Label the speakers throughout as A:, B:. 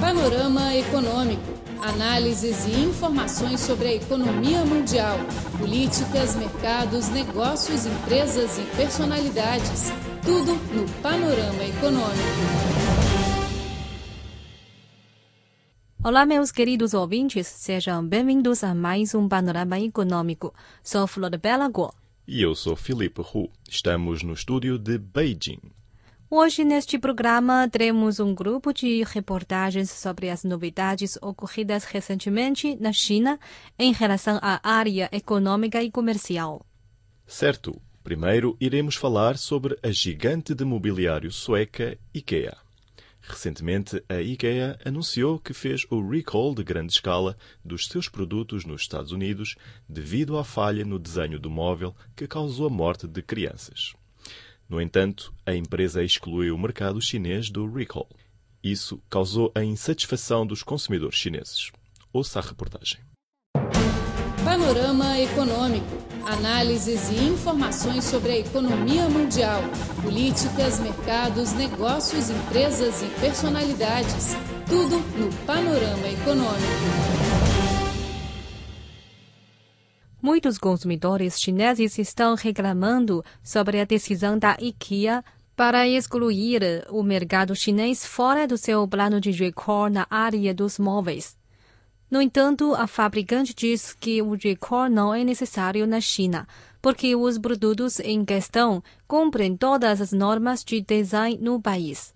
A: Panorama Econômico. Análises e informações sobre a economia mundial, políticas, mercados, negócios, empresas e personalidades. Tudo no Panorama Econômico.
B: Olá, meus queridos ouvintes, sejam bem-vindos a mais um Panorama Econômico. Sou Flor Bela Guo.
C: E eu sou Filipe Hu. Estamos no estúdio de Beijing.
B: Hoje, neste programa, teremos um grupo de reportagens sobre as novidades ocorridas recentemente na China em relação à área econômica e comercial.
C: Certo. Primeiro, iremos falar sobre a gigante de mobiliário sueca IKEA. Recentemente, a IKEA anunciou que fez o recall de grande escala dos seus produtos nos Estados Unidos devido à falha no desenho do móvel que causou a morte de crianças. No entanto, a empresa excluiu o mercado chinês do recall. Isso causou a insatisfação dos consumidores chineses. Ouça a reportagem.
A: Panorama Econômico. Análises e informações sobre a economia mundial, políticas, mercados, negócios, empresas e personalidades. Tudo no Panorama Econômico.
B: Muitos consumidores chineses estão reclamando sobre a decisão da IKEA para excluir o mercado chinês fora do seu plano de recall na área dos móveis. No entanto, a fabricante diz que o recall não é necessário na China, porque os produtos em questão cumprem todas as normas de design no país.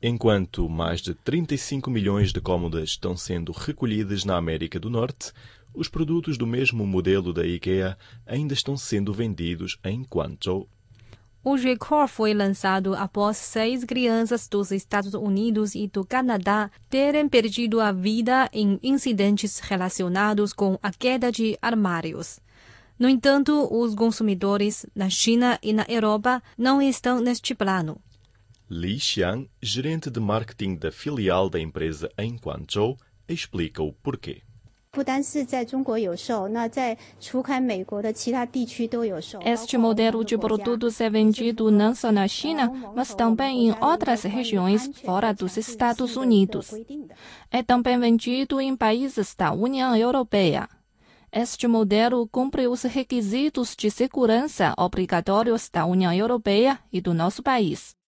C: Enquanto mais de 35 milhões de cômodas estão sendo recolhidas na América do Norte, os produtos do mesmo modelo da IKEA ainda estão sendo vendidos em Guangzhou.
B: O recall foi lançado após seis crianças dos Estados Unidos e do Canadá terem perdido a vida em incidentes relacionados com a queda de armários. No entanto, os consumidores na China e na Europa não estão neste plano.
C: Li Xiang, gerente de marketing da filial da empresa em Guangzhou, explica o porquê.
D: Este modelo de produtos é vendido não só na China, mas também em outras regiões fora dos Estados Unidos. É também vendido em países da União Europeia. Este modelo cumpre os requisitos de segurança obrigatórios da União Europeia e do nosso país.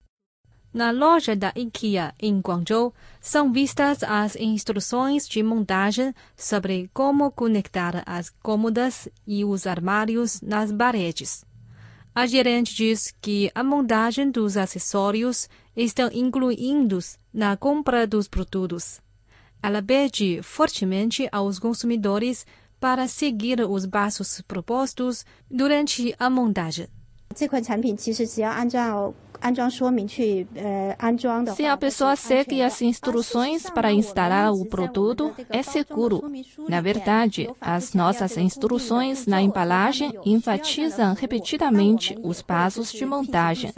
B: Na loja da IKEA em Guangzhou, são vistas as instruções de montagem sobre como conectar as cômodas e os armários nas paredes. A gerente diz que a montagem dos acessórios estão incluídos na compra dos produtos. Ela pede fortemente aos consumidores para seguir os passos propostos durante a montagem.
D: Se a pessoa segue as instruções para instalar o produto, é seguro. Na verdade, as nossas instruções na embalagem enfatizam repetidamente os passos de montagem.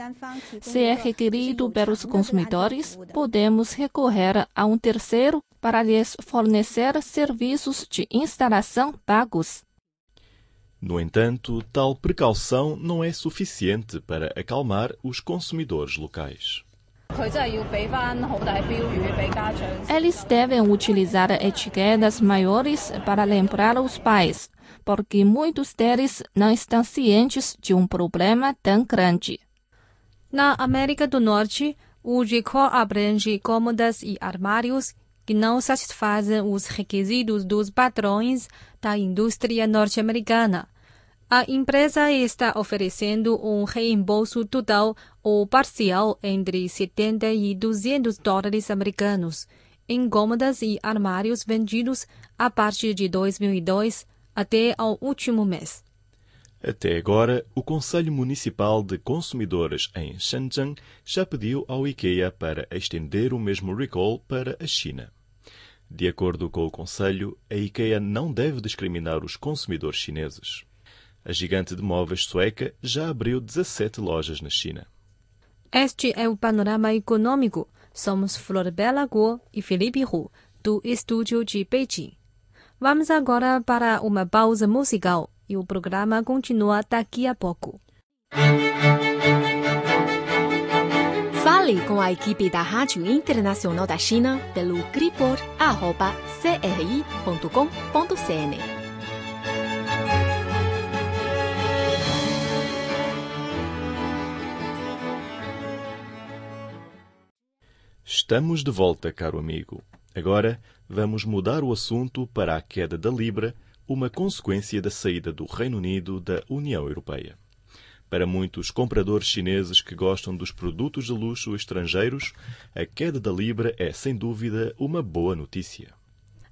D: Se é requerido pelos consumidores, podemos recorrer a um terceiro para lhes fornecer serviços de instalação pagos.
C: No entanto, tal precaução não é suficiente para acalmar os consumidores locais.
D: Eles devem utilizar etiquetas maiores para lembrar os pais, porque muitos deles não estão cientes de um problema tão grande.
B: Na América do Norte, o recall abrange cômodas e armários que não satisfazem os requisitos dos padrões da indústria norte-americana. A empresa está oferecendo um reembolso total ou parcial entre 70 e 200 dólares americanos em cômodas e armários vendidos a partir de 2002 até ao último mês.
C: Até agora, o Conselho Municipal de Consumidores em Shenzhen já pediu ao IKEA para estender o mesmo recall para a China. De acordo com o Conselho, a IKEA não deve discriminar os consumidores chineses. A gigante de móveis sueca já abriu 17 lojas na China.
B: Este é o panorama econômico. Somos Flor Bela Guo e Felipe Hu, do estúdio de Beijing. Vamos agora para uma pausa musical e o programa continua daqui a pouco.
E: Fale com a equipe da Rádio Internacional da China pelo cripor.cri.com.cn.
C: Estamos de volta, caro amigo. Agora vamos mudar o assunto para a queda da Libra, uma consequência da saída do Reino Unido da União Europeia. Para muitos compradores chineses que gostam dos produtos de luxo estrangeiros, a queda da Libra é, sem dúvida, uma boa notícia.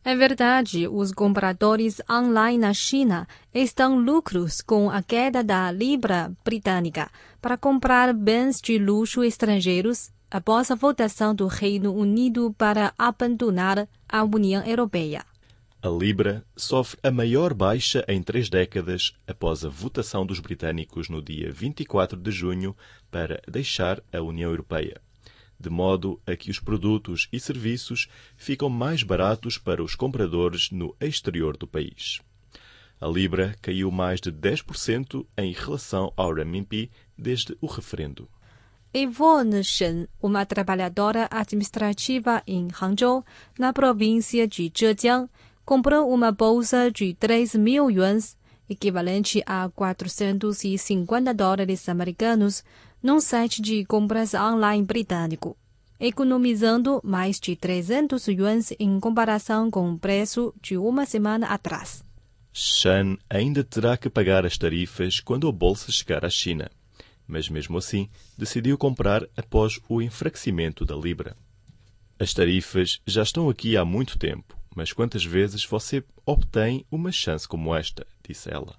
B: É verdade, os compradores online na China estão lucros com a queda da Libra britânica para comprar bens de luxo estrangeiros após a votação do Reino Unido para abandonar a União Europeia.
C: A Libra sofre a maior baixa em três décadas após a votação dos britânicos no dia 24 de junho para deixar a União Europeia, de modo a que os produtos e serviços ficam mais baratos para os compradores no exterior do país. A Libra caiu mais de 10% em relação ao RMB desde o referendo.
B: Yvonne Shen, uma trabalhadora administrativa em Hangzhou, na província de Zhejiang, comprou uma bolsa de 3 mil yuans, equivalente a 450 dólares americanos, num site de compras online britânico, economizando mais de 300 yuans em comparação com o preço de uma semana atrás.
C: Shan ainda terá que pagar as tarifas quando a bolsa chegar à China mas mesmo assim decidiu comprar após o enfraquecimento da libra. As tarifas já estão aqui há muito tempo, mas quantas vezes você obtém uma chance como esta? disse ela.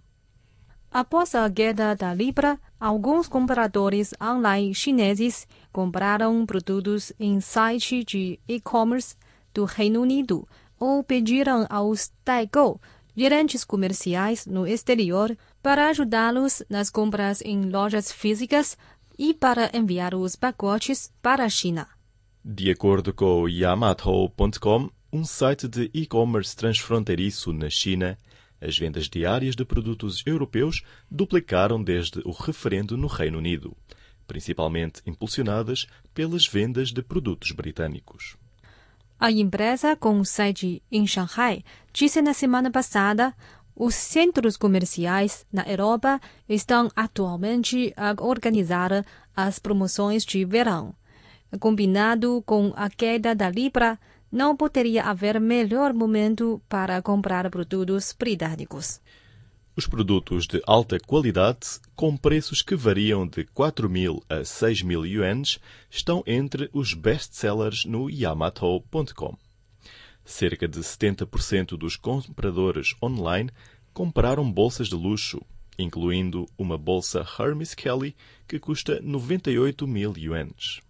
B: Após a queda da libra, alguns compradores online chineses compraram produtos em sites de e-commerce do Reino Unido ou pediram aos Daigou, gerentes comerciais no exterior, para ajudá-los nas compras em lojas físicas e para enviar os pacotes para a China.
C: De acordo com Yamato.com, um site de e-commerce transfronteiriço na China, as vendas diárias de produtos europeus duplicaram desde o referendo no Reino Unido, principalmente impulsionadas pelas vendas de produtos britânicos.
B: A empresa com sede em Shanghai disse na semana passada os centros comerciais na Europa estão atualmente a organizar as promoções de verão. Combinado com a queda da Libra, não poderia haver melhor momento para comprar produtos britânicos.
C: Os produtos de alta qualidade, com preços que variam de 4 mil a 6 mil yuans, estão entre os best-sellers no Yamato.com. Cerca de 70% dos compradores online compraram bolsas de luxo, incluindo uma bolsa Hermes Kelly que custa 98 mil yuans.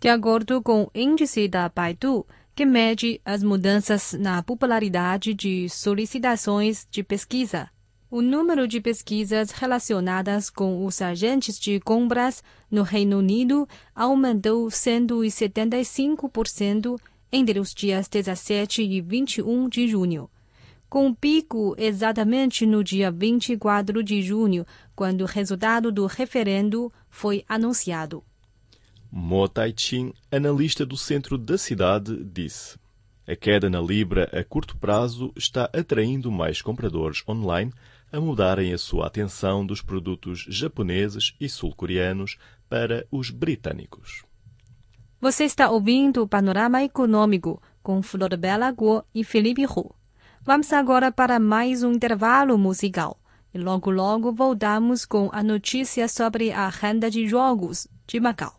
B: De acordo com o índice da Baidu, que mede as mudanças na popularidade de solicitações de pesquisa, o número de pesquisas relacionadas com os agentes de compras no Reino Unido aumentou 175% entre os dias 17 e 21 de junho, com pico exatamente no dia 24 de junho, quando o resultado do referendo foi anunciado.
C: Mo Tai-Chin, analista do centro da cidade, disse: A queda na Libra a curto prazo está atraindo mais compradores online a mudarem a sua atenção dos produtos japoneses e sul-coreanos para os britânicos.
B: Você está ouvindo o Panorama Econômico com Flor Bela Guo e Felipe Hu. Vamos agora para mais um intervalo musical. E logo logo voltamos com a notícia sobre a renda de jogos de Macau.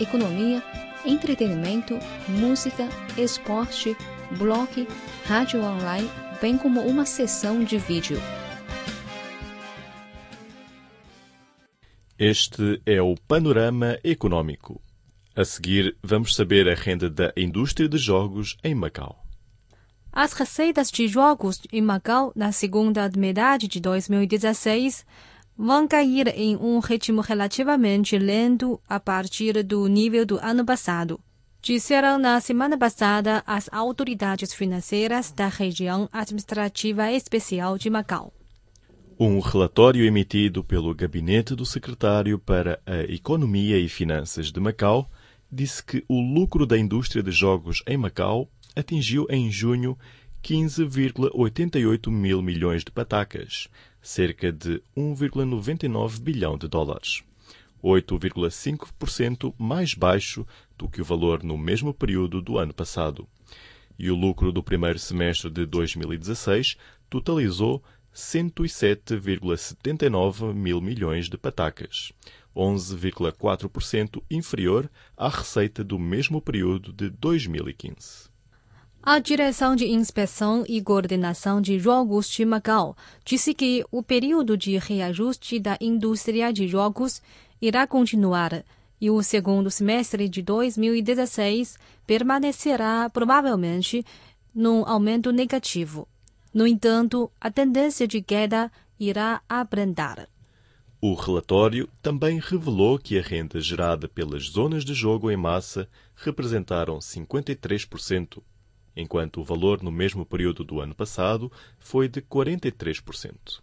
F: economia, entretenimento, música, esporte, blog, rádio online bem como uma sessão de vídeo.
C: Este é o Panorama Econômico. A seguir, vamos saber a renda da indústria de jogos em Macau.
B: As receitas de jogos em Macau na segunda metade de 2016 vão cair em um ritmo relativamente lento a partir do nível do ano passado. Disseram na semana passada as autoridades financeiras da região administrativa especial de Macau.
C: Um relatório emitido pelo Gabinete do Secretário para a Economia e Finanças de Macau disse que o lucro da indústria de jogos em Macau atingiu em junho 15,88 mil milhões de patacas, cerca de 1,99 bilhão de dólares. 8,5% mais baixo do que o valor no mesmo período do ano passado. E o lucro do primeiro semestre de 2016 totalizou 107,79 mil milhões de patacas, 11,4% inferior à receita do mesmo período de 2015.
B: A Direção de Inspeção e Coordenação de Jogos de Macau disse que o período de reajuste da indústria de jogos irá continuar e o segundo semestre de 2016 permanecerá provavelmente num aumento negativo. No entanto, a tendência de queda irá abrandar.
C: O relatório também revelou que a renda gerada pelas zonas de jogo em massa representaram 53% enquanto o valor no mesmo período do ano passado foi de 43%.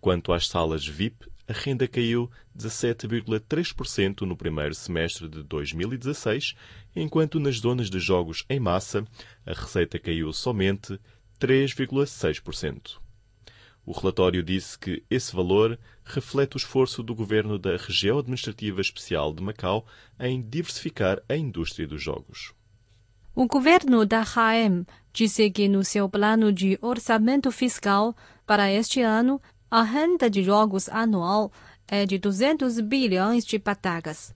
C: Quanto às salas VIP, a renda caiu 17,3% no primeiro semestre de 2016, enquanto nas zonas de jogos em massa a receita caiu somente 3,6%. O relatório disse que esse valor reflete o esforço do governo da Região Administrativa Especial de Macau em diversificar a indústria dos jogos.
B: O governo da HM disse que no seu plano de orçamento fiscal para este ano, a renda de jogos anual é de 200 bilhões de patacas.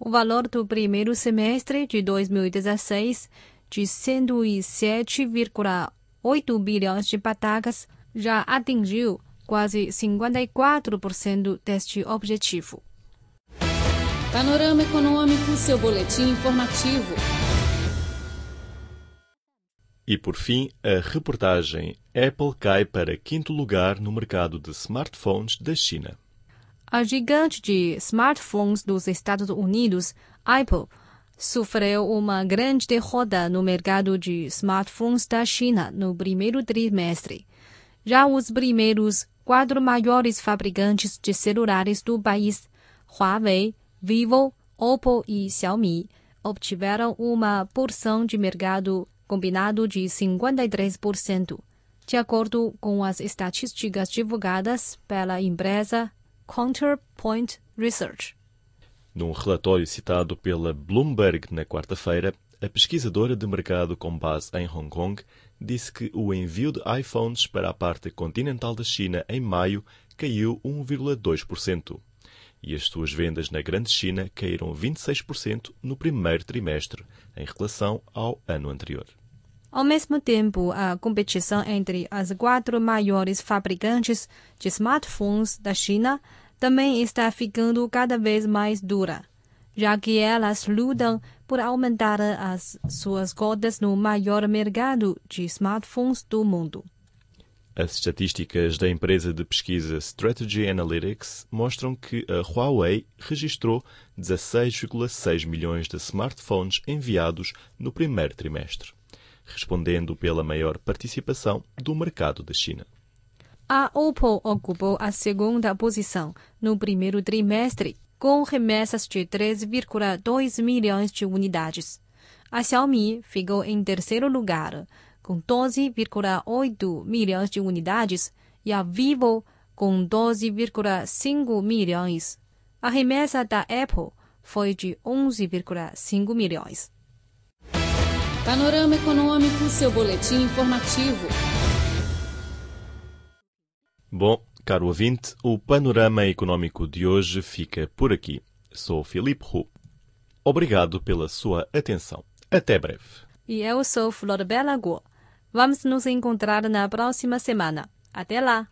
B: O valor do primeiro semestre de 2016, de 107,8 bilhões de patacas, já atingiu quase 54% deste objetivo.
A: Panorama Econômico, seu boletim informativo.
C: E por fim, a reportagem Apple cai para quinto lugar no mercado de smartphones da China.
B: A gigante de smartphones dos Estados Unidos, Apple, sofreu uma grande derrota no mercado de smartphones da China no primeiro trimestre. Já os primeiros quatro maiores fabricantes de celulares do país, Huawei, Vivo, Oppo e Xiaomi, obtiveram uma porção de mercado combinado de 53%, de acordo com as estatísticas divulgadas pela empresa Counterpoint Research.
C: Num relatório citado pela Bloomberg na quarta-feira, a pesquisadora de mercado com base em Hong Kong disse que o envio de iPhones para a parte continental da China em maio caiu 1,2% e as suas vendas na Grande China caíram 26% no primeiro trimestre, em relação ao ano anterior.
B: Ao mesmo tempo, a competição entre as quatro maiores fabricantes de smartphones da China também está ficando cada vez mais dura, já que elas lutam por aumentar as suas cotas no maior mercado de smartphones do mundo.
C: As estatísticas da empresa de pesquisa Strategy Analytics mostram que a Huawei registrou 16,6 milhões de smartphones enviados no primeiro trimestre, respondendo pela maior participação do mercado da China.
B: A Oppo ocupou a segunda posição no primeiro trimestre, com remessas de 3,2 milhões de unidades. A Xiaomi ficou em terceiro lugar, com 12,8 milhões de unidades, e a Vivo com 12,5 milhões. A remessa da Apple foi de 11,5 milhões.
A: Panorama Econômico, seu boletim informativo.
C: Bom, caro ouvinte, o panorama econômico de hoje fica por aqui. Sou Filipe Hu. Obrigado pela sua atenção. Até breve.
B: E eu sou Flor Bela Guo. Vamos nos encontrar na próxima semana. Até lá!